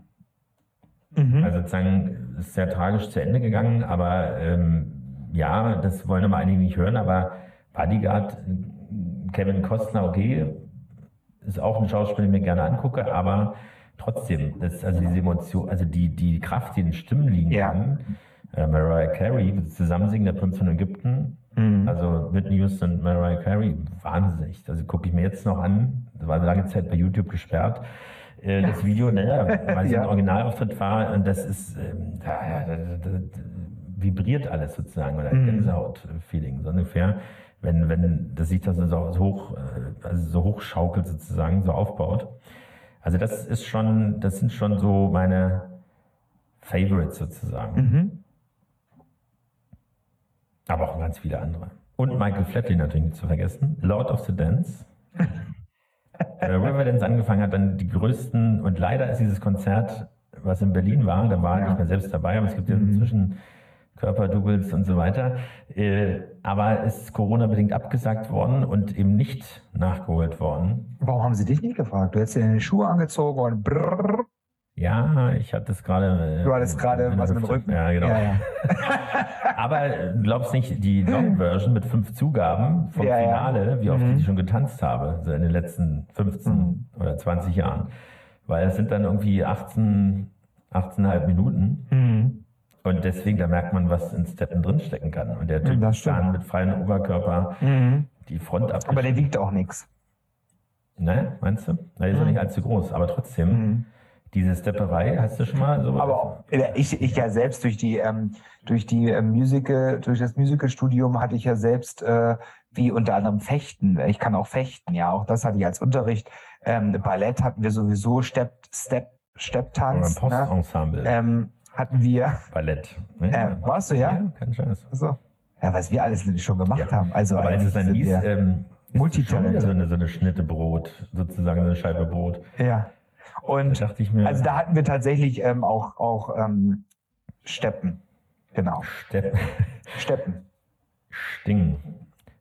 Mhm. Also sozusagen ist sehr tragisch zu Ende gegangen, aber ähm, ja, das wollen aber einige nicht hören, aber Bodyguard, äh, Kevin Costner, okay, ist auch ein Schauspieler, den ich mir gerne angucke, aber trotzdem, das, also diese Emotion, also die, die Kraft, die in den Stimmen liegen Ja. kann, äh, Mariah Carey, das Zusammensingen der Prinz von Ägypten, Mhm. also Whitney Houston und Mariah Carey, wahnsinnig. Also gucke ich mir jetzt noch an, das war lange Zeit bei YouTube gesperrt, äh, das Video, naja, weil es *laughs* Ja. ein Originalauftritt war und das ist, ähm, da, ja, da, da, vibriert alles sozusagen oder Mhm. Gänsehaut-Feeling, so ungefähr. Wenn, wenn das sich das so, so hoch, äh, also so hochschaukelt sozusagen, so aufbaut. Also das ist schon, das sind schon so meine Favorites sozusagen. Mhm. Aber auch ganz viele andere. Und Michael Flatley natürlich nicht zu vergessen. Lord of the Dance. *laughs* äh, Riverdance angefangen hat, dann die größten, und leider ist dieses Konzert, was in Berlin war, da war er Ja. nicht mehr selbst dabei, aber es gibt ja Mhm. inzwischen Körperdoubles und so weiter. Äh, aber ist Corona-bedingt abgesagt worden und eben nicht nachgeholt worden. Warum haben sie dich nicht gefragt? Du hättest dir deine Schuhe angezogen und brrr. Ja, ich hatte es gerade. äh, Du hattest gerade was mit dem. Rücken. Ja, genau. Ja, ja. *laughs* Aber äh, glaubst nicht, die Long-Version mit fünf Zugaben vom Ja. Finale, wie oft Mhm. ich schon getanzt habe, so in den letzten 15 oder 20 Jahren. Weil es sind dann irgendwie 18, 18,5 Minuten. Mhm. Und deswegen, da merkt man, was in Steppen drinstecken kann. Und der Typ dann mit freiem Oberkörper die Front ab. Aber der wiegt auch nichts. Ne, meinst du? Na, der ist doch nicht allzu groß, aber trotzdem, diese Stepperei, hast du schon mal so Aber äh, ich, ich ja selbst durch die ähm, durch die äh, Musical durch das Musicalstudium hatte ich ja selbst äh, wie unter anderem Fechten. Ich kann auch fechten, ja, auch das hatte ich als Unterricht. Ähm, Ballett hatten wir sowieso Step Step Oder ein Stepptanz. Ne? Postensemble, Ähm, hatten wir. Ballett. Ne? Äh, warst du ja? Ja, kein Scheiß. So. Ja, was wir alles schon gemacht Ja. haben. Also Aber als es dann hieß, ähm, Multitalente. so eine, so eine Schnitte Brot, sozusagen eine Scheibe Brot. ja. Da Und dachte ich mir, also da hatten wir tatsächlich ähm, auch auch ähm, Steppen. Genau. Steppen, *laughs* Steppen. Stingen,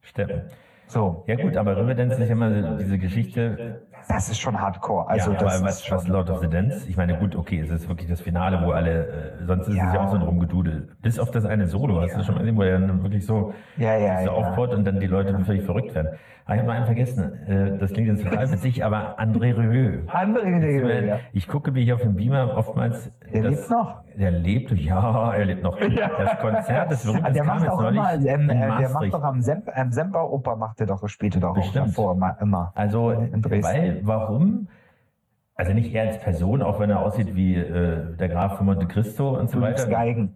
Steppen. So. Ja gut, aber Riverdance ist ja immer diese Geschichte, Das ist schon Hardcore. Also ja, das aber ist was, was Lord of the Dance, ich meine, gut, okay, es ist wirklich das Finale, wo alle, äh, sonst ist es Ja. ja auch so ein Rumgedudel. Bis auf das eine Solo, hast du schon mal gesehen, wo er dann wirklich so, Ja, ja, so ja. aufbaut und dann die Leute völlig verrückt werden. Ah, ich habe noch einen vergessen, äh, das klingt jetzt total witzig, aber André Rieu. Dinge, ja. Ich gucke mich auf dem Beamer oftmals. Der das- lebt noch. Der lebt, ja, er lebt noch. Das Konzert, berühmte Ah, der kam macht jetzt auch immer, ähm, äh, der macht doch am, Semp, am Semperoper macht er doch später doch auch Bestimmt. davor immer. immer. Also, In Dresden. Weil, warum? Also nicht er als Person, auch wenn er aussieht wie äh, der Graf von Monte Cristo und so liebst weiter. Geigen.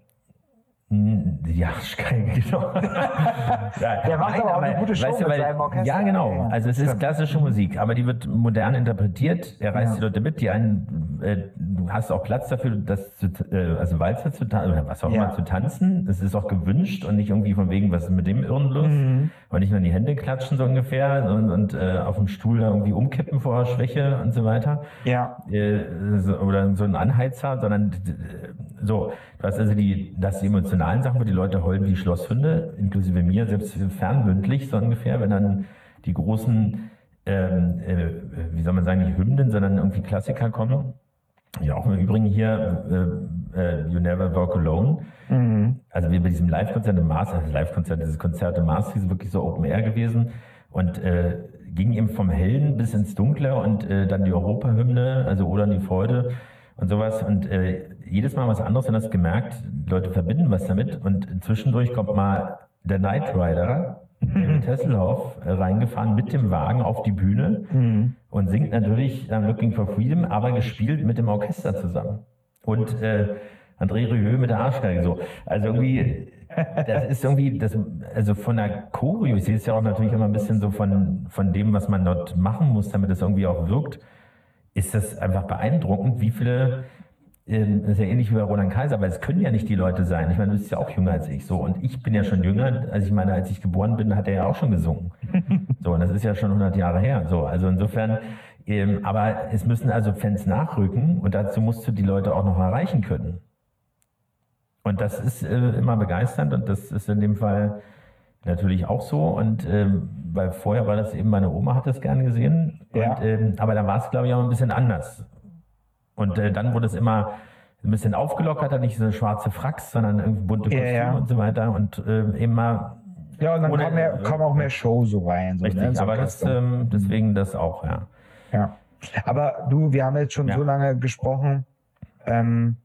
Hm, Ja, *laughs* Geige, genau. *laughs* Der macht aber auch eine gute Show weißt du, mit weil, seinem Orchester. Ja, genau. Also es ist klassische Musik, aber die wird modern interpretiert. Er reißt Ja. die Leute mit. Die einen, äh, du hast auch Platz dafür, das zu, äh, also Walzer zu tanzen was auch Ja. immer zu tanzen. Es ist auch gewünscht und nicht irgendwie von wegen, was ist mit dem Irren los? Mhm. Und nicht nur in die Hände klatschen so ungefähr und, und äh, auf dem Stuhl da irgendwie umkippen vor Schwäche und so weiter Ja. äh, so- oder so ein Anheizer, sondern so, du hast also die, das die emotionalen Sachen, wo die Leute heulen wie Schlosshunde, inklusive mir, selbst fernmündlich so ungefähr, wenn dann die großen, ähm, äh, wie soll man sagen, nicht Hymnen, sondern irgendwie Klassiker kommen. Ja, auch im Übrigen hier äh, äh, You Never Walk Alone. Mhm. Also wie bei diesem Live-Konzert im Mars, also Live-Konzert, dieses Konzert im Mars, ist wirklich so Open Air gewesen und äh, ging eben vom Hellen bis ins Dunkle und äh, dann die Europahymne, also Oder die Freude und sowas und äh, jedes Mal was anderes und hast gemerkt, Leute verbinden was damit und zwischendurch kommt mal der Knight Rider, David Hasselhoff, äh, reingefahren mit dem Wagen auf die Bühne Mhm. und singt natürlich I'm Looking for Freedom, aber gespielt mit dem Orchester zusammen. Und äh, André Rieu mit der Arschgeige so. Also irgendwie, das ist irgendwie, das, also von der Choreo, ich sehe es ja auch natürlich immer ein bisschen so von, von dem, was man dort machen muss, damit es irgendwie auch wirkt, ist das einfach beeindruckend, wie viele, ähm, das ist ja ähnlich wie bei Roland Kaiser, weil es können ja nicht die Leute sein. Ich meine, du bist ja auch jünger als ich so und ich bin ja schon jünger, also ich meine, als ich geboren bin, hat er ja auch schon gesungen. *laughs* So, und das ist ja schon 100 Jahre her. So, also insofern, ähm, aber es müssen also Fans nachrücken und dazu musst du die Leute auch noch erreichen können. Und das ist äh, immer begeisternd und das ist in dem Fall natürlich auch so. Und ähm, weil vorher war das eben, meine Oma hat das gern gesehen. Ja. Und, ähm, aber da war es, glaube ich, auch ein bisschen anders. Und äh, dann wurde es immer ein bisschen aufgelockert, nicht so schwarze Fracks, sondern irgendwie bunte Ja, Kostüme ja. und so weiter. Und ähm, immer Ja, und dann Ohne- kam, mehr, kam auch mehr Show so rein. So, richtig. ne, ins aber das, ähm, deswegen das auch, ja. ja. Aber du, wir haben jetzt schon Ja. so lange gesprochen. Ähm,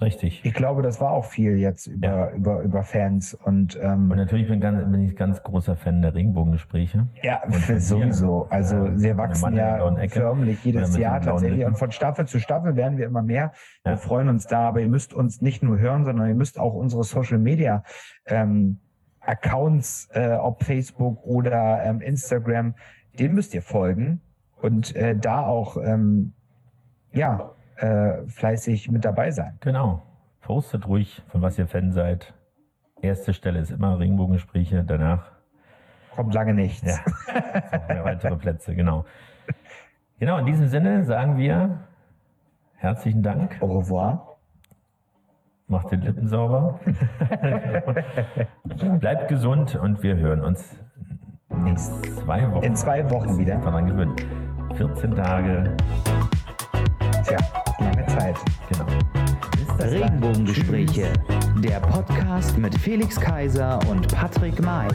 Richtig. ich glaube, das war auch viel jetzt über, Ja. über, über Fans und, ähm, Und natürlich bin, ganz, bin ich ganz großer Fan der Regenbogengespräche. Ja, sowieso. Also Ja, wir wachsen ja förmlich jedes Jahr tatsächlich. Und von Staffel zu Staffel werden wir immer mehr. Ja. Wir freuen uns da, aber ihr müsst uns nicht nur hören, sondern ihr müsst auch unsere Social Media ähm, Accounts, äh, ob Facebook oder ähm, Instagram, den müsst ihr folgen und äh, da auch ähm, ja äh, fleißig mit dabei sein. Genau. Postet ruhig, von was ihr Fan seid. Erste Stelle ist immer Regenbogengespräche, danach Kommt lange nichts. ja, *laughs* weitere Plätze, genau. Genau, in diesem Sinne sagen wir herzlichen Dank. Au revoir. Macht den Lippen sauber. *laughs* Bleibt gesund und wir hören uns in zwei Wochen. In zwei Wochen wieder. Daran gewöhnen. 14 Tage, Zeit. genau. Regenbogengespräche, der Podcast mit Felix Kaiser und Patrick May.